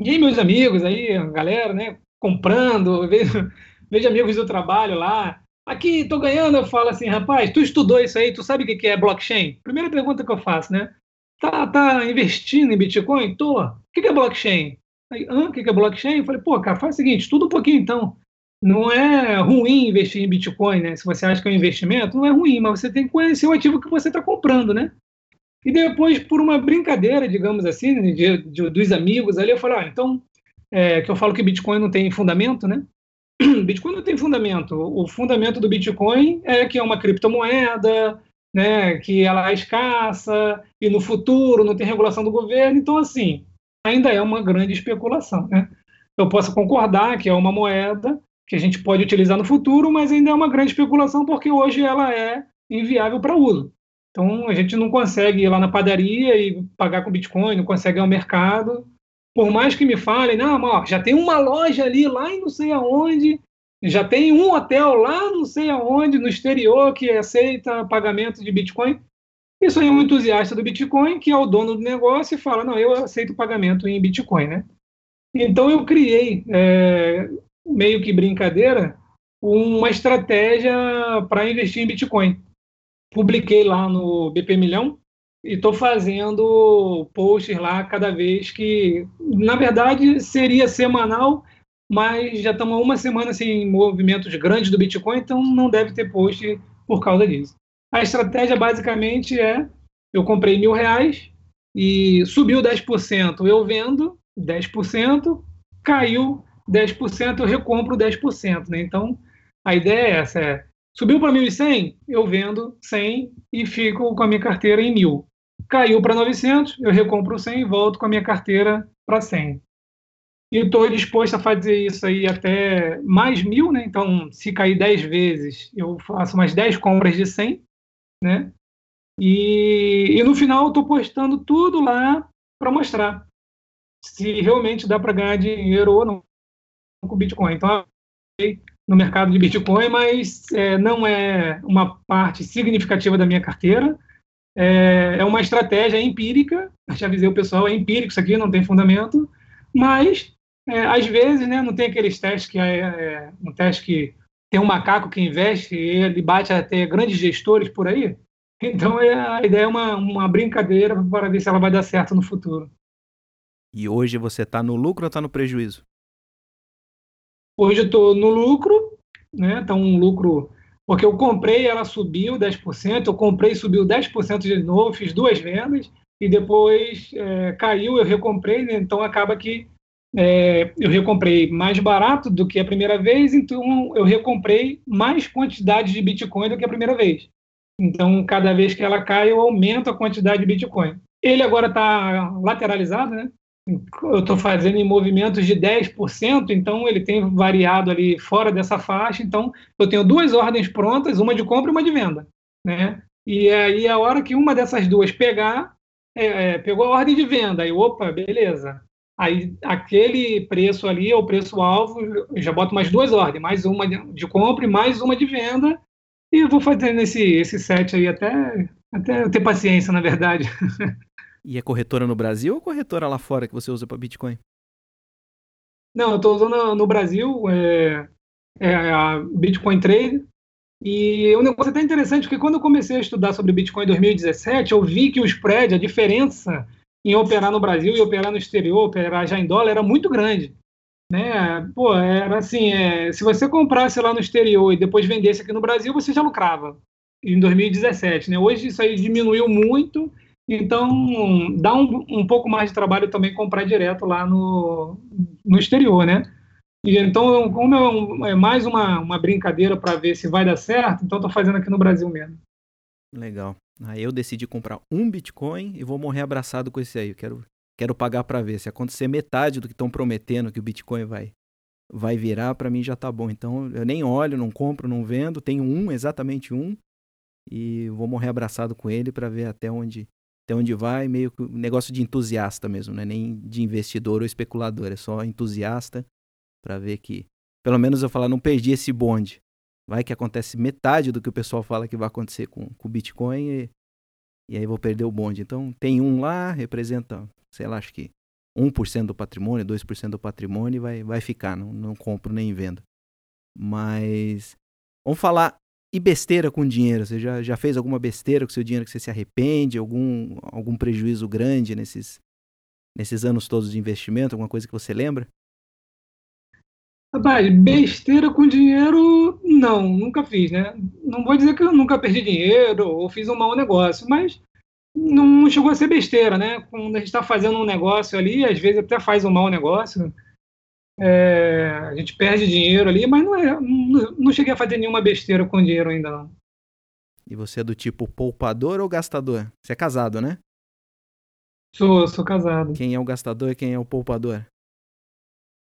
E aí, meus amigos, aí, a galera, né? Comprando, vejo, vejo amigos do trabalho lá aqui tô ganhando, eu falo assim, rapaz, tu estudou isso aí, tu sabe o que é blockchain? Primeira pergunta que eu faço, né? Tá, tá investindo em Bitcoin? Tô. O que é blockchain? Aí, ah, o que é blockchain? Eu falei, pô, cara, faz o seguinte, estuda um pouquinho então. Não é ruim investir em Bitcoin, né? Se você acha que é um investimento, não é ruim, mas você tem que conhecer o ativo que você está comprando, né? E depois, por uma brincadeira, digamos assim, né, de, de, dos amigos ali, eu falei, ah, então, é, que eu falo que Bitcoin não tem fundamento, né? Bitcoin não tem fundamento. O fundamento do Bitcoin é que é uma criptomoeda, né, que ela é escassa e no futuro não tem regulação do governo. Então, assim, ainda é uma grande especulação. Né? Eu posso concordar que é uma moeda que a gente pode utilizar no futuro, mas ainda é uma grande especulação porque hoje ela é inviável para uso. Então, a gente não consegue ir lá na padaria e pagar com Bitcoin, não consegue ir ao mercado. Por mais que me falem, não, já tem uma loja ali lá em não sei aonde, já tem um hotel lá não sei aonde, no exterior, que aceita pagamento de Bitcoin. Isso aí é um entusiasta do Bitcoin, que é o dono do negócio, e fala, não, eu aceito pagamento em Bitcoin, né? Então eu criei, é, meio que brincadeira, uma estratégia para investir em Bitcoin. Publiquei lá no BP Milhão e estou fazendo posts lá cada vez que, na verdade, seria semanal, mas já estamos uma semana sem movimentos grandes do Bitcoin, então não deve ter post por causa disso. A estratégia basicamente é: eu comprei mil reais e subiu 10%, eu vendo 10%, caiu 10%, eu recompro 10%. Né? Então, a ideia é essa: é, subiu para 1.100, eu vendo 100 e fico com a minha carteira em 1.000. Caiu para 900, eu recompro 100 e volto com a minha carteira para 100. E estou disposto a fazer isso aí até mais mil, né? Então, se cair 10 vezes, eu faço mais 10 compras de 100, né? E, e no final, estou postando tudo lá para mostrar se realmente dá para ganhar dinheiro ou não com Bitcoin. Então, no mercado de Bitcoin, mas é, não é uma parte significativa da minha carteira. É, é uma estratégia empírica. Já avisei o pessoal, é empírico isso aqui, não tem fundamento. Mas, é, às vezes, né, não tem aqueles testes que é, é um teste que tem um macaco que investe e ele bate até grandes gestores por aí. Então, é, a ideia é uma, uma brincadeira para ver se ela vai dar certo no futuro. E hoje você está no lucro ou está no prejuízo? Hoje eu estou no lucro, né? Então, um lucro. Porque eu comprei, ela subiu 10%, eu comprei, subiu 10% de novo, fiz duas vendas, e depois é, caiu, eu recomprei, né? então acaba que é, eu recomprei mais barato do que a primeira vez, então eu recomprei mais quantidade de Bitcoin do que a primeira vez. Então, cada vez que ela cai, eu aumento a quantidade de Bitcoin. Ele agora está lateralizado, né? Eu estou fazendo em movimentos de 10%, então ele tem variado ali fora dessa faixa. Então, eu tenho duas ordens prontas, uma de compra e uma de venda. Né? E aí, a hora que uma dessas duas pegar, é, é, pegou a ordem de venda, aí, opa, beleza. Aí, aquele preço ali é o preço-alvo, eu já boto mais duas ordens, mais uma de compra e mais uma de venda, e vou fazendo esse, esse set aí até, até eu ter paciência, na verdade. E é corretora no Brasil ou corretora lá fora que você usa para Bitcoin? Não, eu estou usando no Brasil é, é a Bitcoin Trade. E o negócio é até interessante, porque quando eu comecei a estudar sobre Bitcoin em 2017, eu vi que o spread, a diferença em operar no Brasil e operar no exterior, operar já em dólar, era muito grande. Né? Pô, era assim, é, se você comprasse lá no exterior e depois vendesse aqui no Brasil, você já lucrava em 2017. Né? Hoje isso aí diminuiu muito então, dá um, um pouco mais de trabalho também comprar direto lá no, no exterior, né? Então, como é, um, é mais uma, uma brincadeira para ver se vai dar certo, então estou fazendo aqui no Brasil mesmo. Legal. Aí eu decidi comprar um Bitcoin e vou morrer abraçado com esse aí. quero, quero pagar para ver. Se acontecer metade do que estão prometendo que o Bitcoin vai, vai virar, para mim já tá bom. Então eu nem olho, não compro, não vendo. Tenho um, exatamente um. E vou morrer abraçado com ele para ver até onde até onde vai, meio que negócio de entusiasta mesmo, não é nem de investidor ou especulador, é só entusiasta para ver que, pelo menos eu falar, não perdi esse bonde. Vai que acontece metade do que o pessoal fala que vai acontecer com o Bitcoin e, e aí vou perder o bonde. Então tem um lá, representa, sei lá, acho que 1% do patrimônio, 2% do patrimônio e vai, vai ficar, não, não compro nem vendo. Mas Vamos falar e besteira com dinheiro? Você já, já fez alguma besteira com seu dinheiro que você se arrepende? Algum, algum prejuízo grande nesses, nesses anos todos de investimento? Alguma coisa que você lembra? Rapaz, besteira com dinheiro, não, nunca fiz, né? Não vou dizer que eu nunca perdi dinheiro ou fiz um mau negócio, mas não chegou a ser besteira, né? Quando a gente está fazendo um negócio ali, às vezes até faz um mau negócio, é, a gente perde dinheiro ali, mas não, é, não, não cheguei a fazer nenhuma besteira com dinheiro ainda não. E você é do tipo poupador ou gastador? Você é casado, né? Sou, sou casado. Quem é o gastador e quem é o poupador?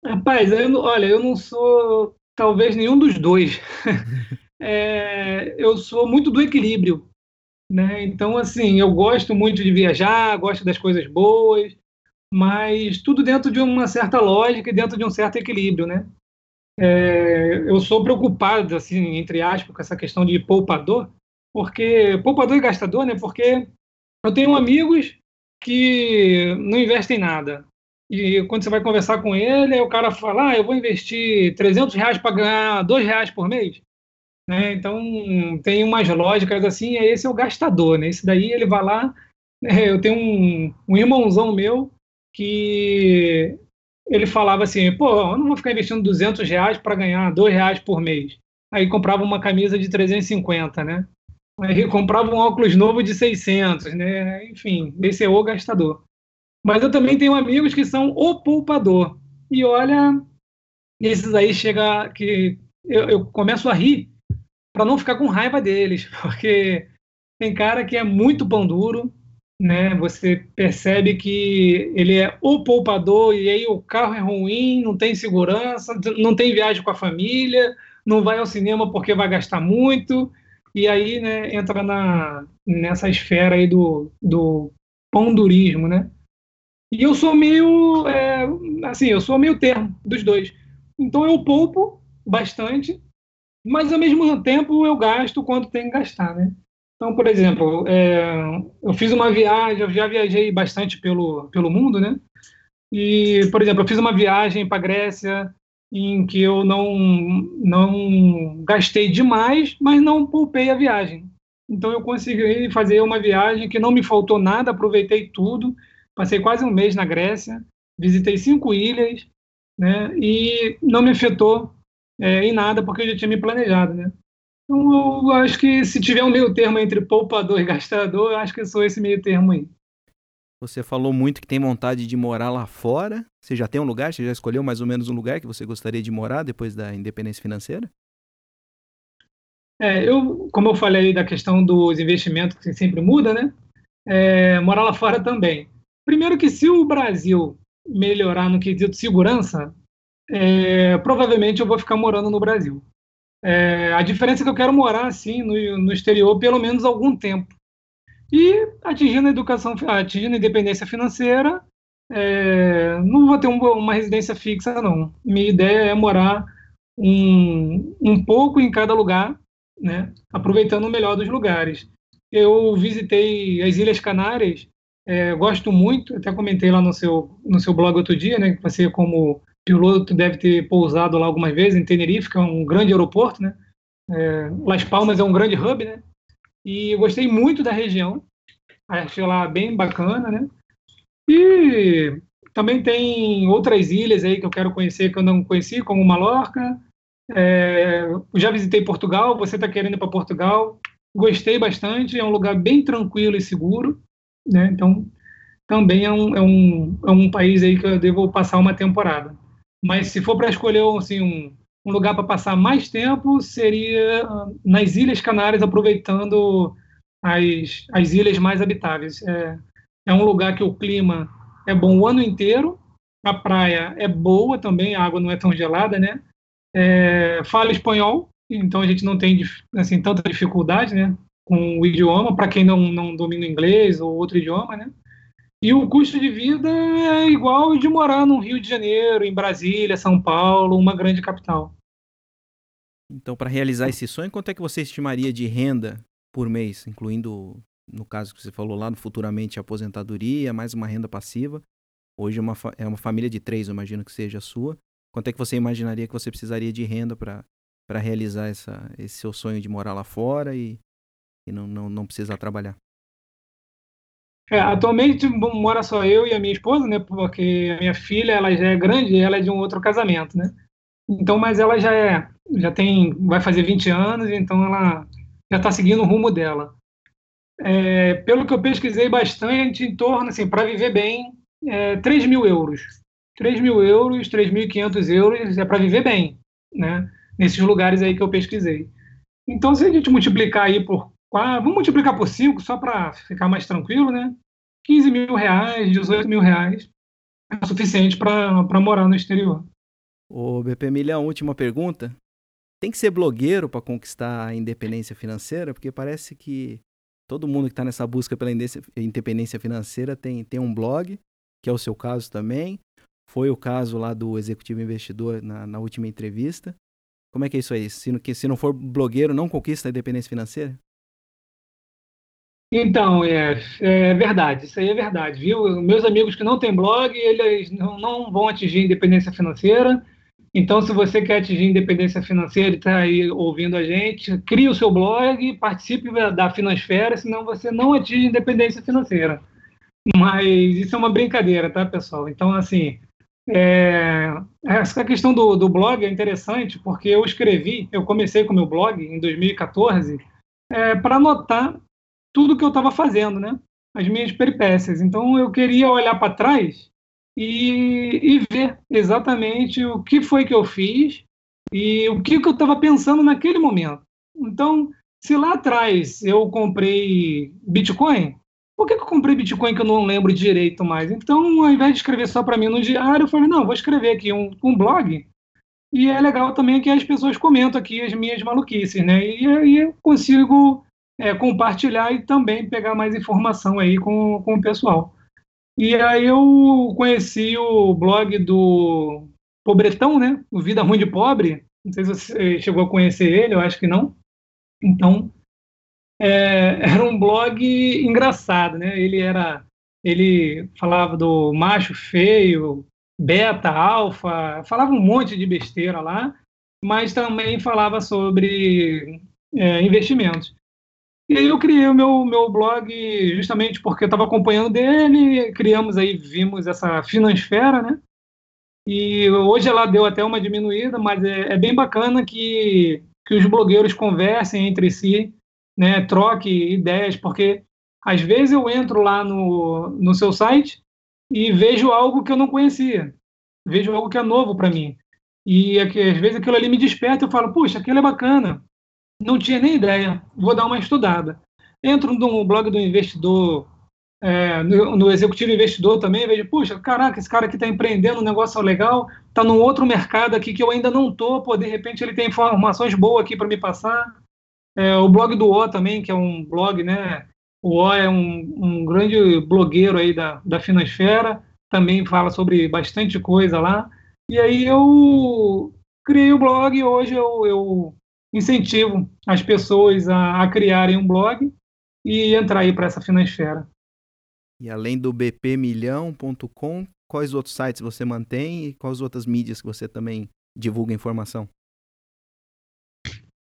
Rapaz, eu, olha, eu não sou talvez nenhum dos dois. é, eu sou muito do equilíbrio. Né? Então, assim, eu gosto muito de viajar, gosto das coisas boas, mas tudo dentro de uma certa lógica e dentro de um certo equilíbrio, né? É, eu sou preocupado, assim, entre aspas, com essa questão de poupador, porque poupador e gastador, né? Porque eu tenho amigos que não investem em nada. E quando você vai conversar com ele, o cara fala, ah, eu vou investir 300 reais para ganhar 2 reais por mês. Né? Então, tem umas lógicas assim, esse é o gastador, né? Esse daí ele vai lá, né? eu tenho um, um irmãozão meu que ele falava assim, pô, eu não vou ficar investindo 200 reais para ganhar 2 reais por mês. Aí comprava uma camisa de 350, né? Aí comprava um óculos novo de 600, né? Enfim, esse é o gastador. Mas eu também tenho amigos que são o poupador. E olha, esses aí chega que eu, eu começo a rir para não ficar com raiva deles, porque tem cara que é muito pão duro, né? Você percebe que ele é o poupador e aí o carro é ruim, não tem segurança, não tem viagem com a família, não vai ao cinema porque vai gastar muito e aí, né, entra na nessa esfera aí do, do pão durismo, né? E eu sou meio, é, assim, eu sou meio termo dos dois. Então eu poupo bastante, mas ao mesmo tempo eu gasto quando tem que gastar, né? Então, por exemplo, é, eu fiz uma viagem, eu já viajei bastante pelo, pelo mundo, né? E, por exemplo, eu fiz uma viagem para Grécia em que eu não, não gastei demais, mas não poupei a viagem. Então, eu consegui fazer uma viagem que não me faltou nada, aproveitei tudo Passei quase um mês na Grécia, visitei cinco ilhas, né? E não me afetou é, em nada porque eu já tinha me planejado, né? Então, eu acho que se tiver um meio termo entre poupador e gastador, eu acho que eu sou esse meio termo aí. Você falou muito que tem vontade de morar lá fora. Você já tem um lugar? Você já escolheu mais ou menos um lugar que você gostaria de morar depois da independência financeira? É, eu, como eu falei da questão dos investimentos que sempre muda, né? É, morar lá fora também. Primeiro que se o Brasil melhorar no quesito segurança, é, provavelmente eu vou ficar morando no Brasil. É, a diferença é que eu quero morar assim no, no exterior pelo menos algum tempo. E atingindo a educação, atingindo a independência financeira, é, não vou ter um, uma residência fixa, não. Minha ideia é morar um, um pouco em cada lugar, né, aproveitando o melhor dos lugares. Eu visitei as Ilhas Canárias é, gosto muito, até comentei lá no seu, no seu blog outro dia, né, que você, como piloto, deve ter pousado lá algumas vezes em Tenerife, que é um grande aeroporto, né? É, Las Palmas é um grande hub, né? E eu gostei muito da região, achei lá bem bacana, né? E também tem outras ilhas aí que eu quero conhecer que eu não conheci, como Mallorca. É, já visitei Portugal, você está querendo ir para Portugal. Gostei bastante, é um lugar bem tranquilo e seguro. Né? Então, também é um, é, um, é um país aí que eu devo passar uma temporada. Mas se for para escolher assim, um, um lugar para passar mais tempo, seria nas Ilhas Canárias, aproveitando as, as ilhas mais habitáveis. É, é um lugar que o clima é bom o ano inteiro, a praia é boa também, a água não é tão gelada, né? É, fala espanhol, então a gente não tem assim, tanta dificuldade, né? com o idioma, para quem não, não domina inglês ou outro idioma, né? E o custo de vida é igual de morar no Rio de Janeiro, em Brasília, São Paulo, uma grande capital. Então, para realizar esse sonho, quanto é que você estimaria de renda por mês, incluindo, no caso que você falou lá, futuramente aposentadoria, mais uma renda passiva? Hoje é uma, é uma família de três, eu imagino que seja a sua. Quanto é que você imaginaria que você precisaria de renda para realizar essa, esse seu sonho de morar lá fora e, e não, não, não precisar trabalhar? É, atualmente mora só eu e a minha esposa, né? Porque a minha filha ela já é grande, e ela é de um outro casamento, né? Então, mas ela já é, já tem, vai fazer 20 anos, então ela já está seguindo o rumo dela. É, pelo que eu pesquisei bastante, em torno, assim, para viver bem, é, 3 mil euros. 3 mil euros, 3.500 euros é para viver bem, né? Nesses lugares aí que eu pesquisei. Então, se a gente multiplicar aí por vamos multiplicar por 5 só para ficar mais tranquilo, né? 15 mil reais, 18 mil reais é suficiente para morar no exterior. O BP Milhão, última pergunta. Tem que ser blogueiro para conquistar a independência financeira? Porque parece que todo mundo que está nessa busca pela independência financeira tem, tem um blog, que é o seu caso também. Foi o caso lá do executivo investidor na, na última entrevista. Como é que é isso aí? Se, se não for blogueiro, não conquista a independência financeira? Então, é, é, verdade, isso aí é verdade, viu? Meus amigos que não têm blog, eles não, não vão atingir independência financeira. Então, se você quer atingir independência financeira e está aí ouvindo a gente, crie o seu blog, participe da Finansfera, senão você não atinge independência financeira. Mas isso é uma brincadeira, tá, pessoal? Então, assim, é, essa questão do, do blog é interessante porque eu escrevi, eu comecei com meu blog em 2014 é, para anotar tudo que eu estava fazendo, né? As minhas peripécias. Então eu queria olhar para trás e, e, ver exatamente o que foi que eu fiz e o que, que eu estava pensando naquele momento. Então, se lá atrás eu comprei Bitcoin, por que, que eu comprei Bitcoin que eu não lembro direito mais? Então, ao invés de escrever só para mim no diário, eu falei, não, vou escrever aqui um, um blog e é legal também que as pessoas comentam aqui as minhas maluquices, né? E aí eu consigo é, compartilhar e também pegar mais informação aí com, com o pessoal. E aí eu conheci o blog do Pobretão, né? O Vida Ruim de Pobre. Não sei se você chegou a conhecer ele, eu acho que não. Então, é, era um blog engraçado, né? Ele era, ele falava do macho feio, beta, alfa, falava um monte de besteira lá, mas também falava sobre é, investimentos. E aí eu criei o meu, meu blog justamente porque estava acompanhando dele, criamos aí, vimos essa Finansfera, né? E hoje ela deu até uma diminuída, mas é, é bem bacana que, que os blogueiros conversem entre si, né? Troquem ideias, porque às vezes eu entro lá no, no seu site e vejo algo que eu não conhecia, vejo algo que é novo para mim. E é às vezes aquilo ali me desperta, eu falo, puxa, aquilo é bacana, não tinha nem ideia, vou dar uma estudada. Entro no blog do investidor, é, no, no, executivo investidor também, vejo, puxa, caraca, esse cara aqui está empreendendo um negócio legal, está num outro mercado aqui que eu ainda não estou, pô, de repente ele tem informações boas aqui para me passar. É, o blog do O também, que é um blog, né? O O é um, um grande blogueiro aí da, da Finansfera, também fala sobre bastante coisa lá. E aí eu criei o blog e hoje eu, eu incentivo as pessoas a, a criarem um blog e entrar aí para essa finansfera. E além do bpmilhão.com, quais outros sites você mantém e quais outras mídias que você também divulga informação?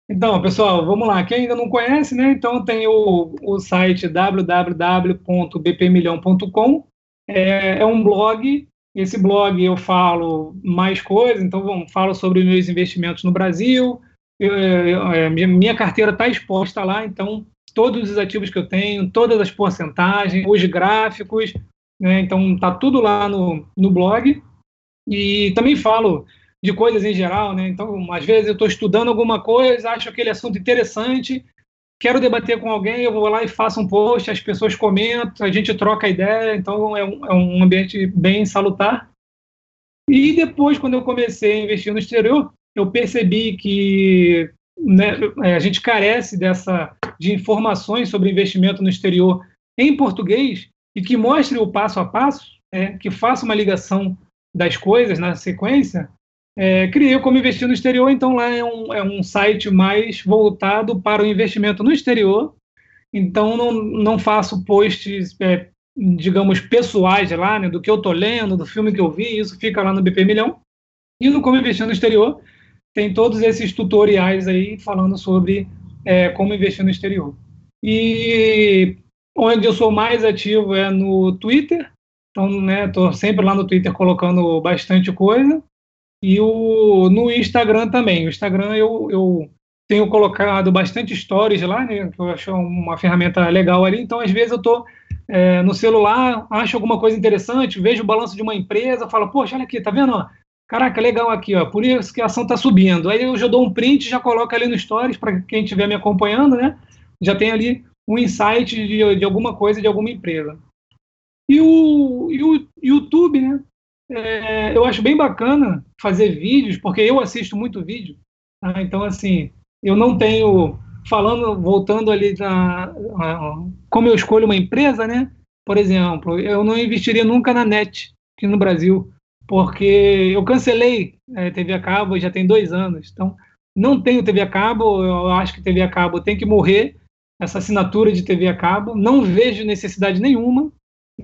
Então, pessoal, vamos lá. Quem ainda não conhece, né? Então tem o, o site www.bpmilhão.com. É, é um blog. Esse blog eu falo mais coisas, então falo sobre meus investimentos no Brasil, eu, eu, é, minha carteira está exposta lá, então todos os ativos que eu tenho, todas as porcentagens, os gráficos, né, então está tudo lá no, no blog. E também falo de coisas em geral, né? Então, às vezes eu estou estudando alguma coisa, acho aquele assunto interessante, quero debater com alguém, eu vou lá e faço um post, as pessoas comentam, a gente troca ideia, então é um, é um ambiente bem salutar. E depois, quando eu comecei a investir no exterior, eu percebi que né, é, a gente carece dessa de informações sobre investimento no exterior em português e que mostre o passo a passo, é, que faça uma ligação das coisas na sequência. É, criei como investir no exterior, então lá é um, é um site mais voltado para o investimento no exterior. Então não, não faço posts, é, digamos, pessoais lá, né, do que eu estou lendo, do filme que eu vi, isso fica lá no BP Milhão. E no Como Investir no Exterior, tem todos esses tutoriais aí falando sobre é, como investir no exterior. E onde eu sou mais ativo é no Twitter, então, né, tô sempre lá no Twitter colocando bastante coisa. E o, no Instagram também. O Instagram eu, eu tenho colocado bastante stories lá, né, que eu acho uma ferramenta legal ali. Então, às vezes eu tô é, no celular, acho alguma coisa interessante, vejo o balanço de uma empresa, falo, poxa, olha aqui, tá vendo? Caraca, legal aqui, ó. Por isso que a ação tá subindo. Aí eu já dou um print, já coloco ali no stories para quem estiver me acompanhando, né? Já tem ali um insight de, de alguma coisa de alguma empresa. E o, e o YouTube, né? É, eu acho bem bacana fazer vídeos, porque eu assisto muito vídeo. Tá? Então, assim, eu não tenho. Falando, voltando ali na. Como eu escolho uma empresa, né? Por exemplo, eu não investiria nunca na NET, aqui no Brasil, porque eu cancelei é, TV a cabo já tem dois anos. Então, não tenho TV a cabo, eu acho que TV a cabo tem que morrer, essa assinatura de TV a cabo. Não vejo necessidade nenhuma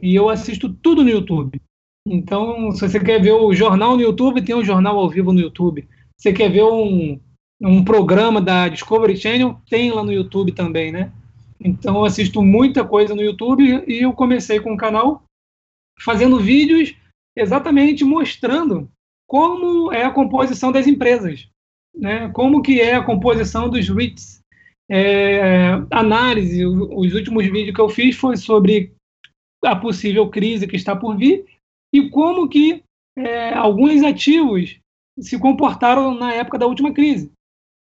e eu assisto tudo no YouTube. Então, se você quer ver o jornal no YouTube, tem um jornal ao vivo no YouTube. Se você quer ver um, um programa da Discovery Channel, tem lá no YouTube também, né? Então, eu assisto muita coisa no YouTube e eu comecei com o canal fazendo vídeos exatamente mostrando como é a composição das empresas, né? Como que é a composição dos REITs. É, análise, os últimos vídeos que eu fiz foi sobre a possível crise que está por vir e como que é, alguns ativos se comportaram na época da última crise.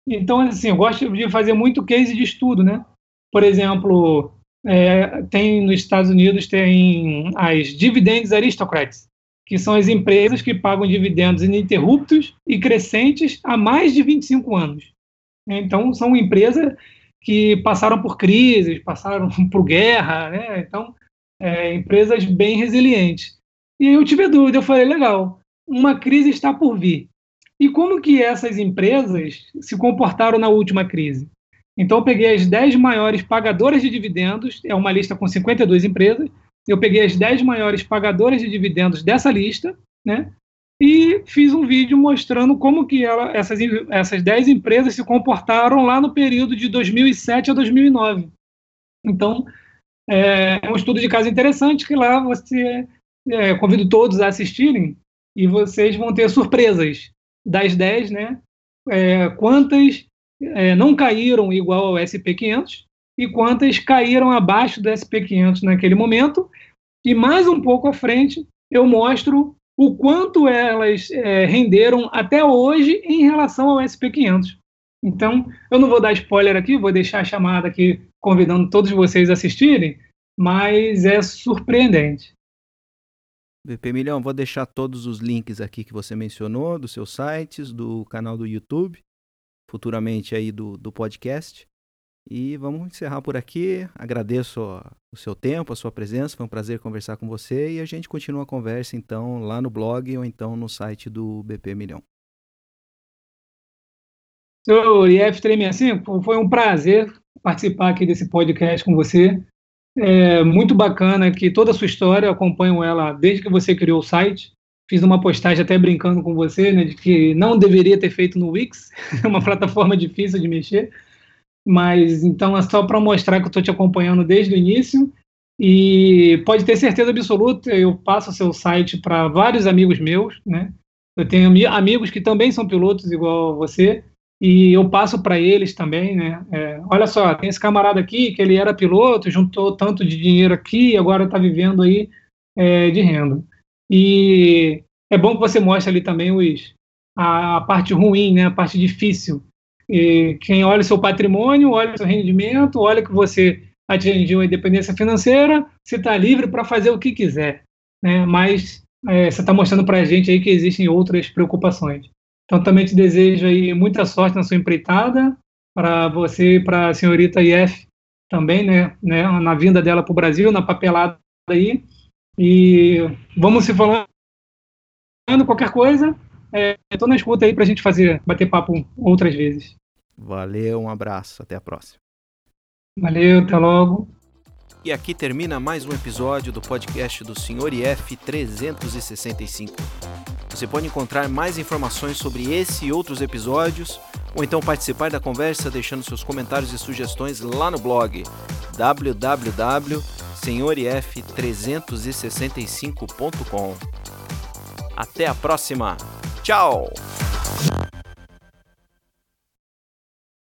Então, assim, eu gosto de fazer muito case de estudo, né? Por exemplo, é, tem nos Estados Unidos tem as dividends aristocrats, que são as empresas que pagam dividendos ininterruptos e crescentes há mais de 25 anos. Então, são empresas que passaram por crises, passaram por guerra, né? Então, é, empresas bem resilientes. E eu tive dúvida, eu falei, legal, uma crise está por vir. E como que essas empresas se comportaram na última crise? Então eu peguei as 10 maiores pagadoras de dividendos, é uma lista com 52 empresas, eu peguei as 10 maiores pagadoras de dividendos dessa lista, né? E fiz um vídeo mostrando como que ela, essas, essas 10 empresas se comportaram lá no período de 2007 a 2009. Então, é um estudo de caso interessante que lá você é, convido todos a assistirem e vocês vão ter surpresas das 10, né? É, quantas é, não caíram igual ao SP500 e quantas caíram abaixo do SP500 naquele momento. E mais um pouco à frente eu mostro o quanto elas é, renderam até hoje em relação ao SP500. Então, eu não vou dar spoiler aqui, vou deixar a chamada aqui convidando todos vocês a assistirem, mas é surpreendente. VP Milhão, vou deixar todos os links aqui que você mencionou, dos seus sites, do canal do YouTube, futuramente aí do, do podcast. E vamos encerrar por aqui. Agradeço o seu tempo, a sua presença. Foi um prazer conversar com você e a gente continua a conversa então lá no blog ou então no site do BP Milhão. Senhor IF365, foi um prazer participar aqui desse podcast com você. É muito bacana que toda a sua história, eu acompanho ela desde que você criou o site. Fiz uma postagem até brincando com você, né, de que não deveria ter feito no Wix, é uma plataforma difícil de mexer. Mas então é só para mostrar que eu estou te acompanhando desde o início. E pode ter certeza absoluta, eu passo o seu site para vários amigos meus, né? Eu tenho amigos que também são pilotos igual você, e eu passo para eles também, né? É, olha só, tem esse camarada aqui que ele era piloto, juntou tanto de dinheiro aqui e agora está vivendo aí é, de renda. E é bom que você mostre ali também os, a, a parte ruim, né? A parte difícil. E quem olha o seu patrimônio, olha o seu rendimento, olha que você atingiu a independência financeira, você está livre para fazer o que quiser, né? Mas é, você está mostrando para a gente aí que existem outras preocupações. Então, também te desejo aí muita sorte na sua empreitada, para você para a senhorita IF também, né, né na vinda dela para o Brasil, na papelada aí. E vamos se falando qualquer coisa. É, tô na escuta aí pra gente fazer, bater papo outras vezes. Valeu, um abraço, até a próxima. Valeu, até logo. E aqui termina mais um episódio do podcast do Sr. IF 365. Você pode encontrar mais informações sobre esse e outros episódios, ou então participar da conversa deixando seus comentários e sugestões lá no blog www.senhorif365.com. Até a próxima! Tchau!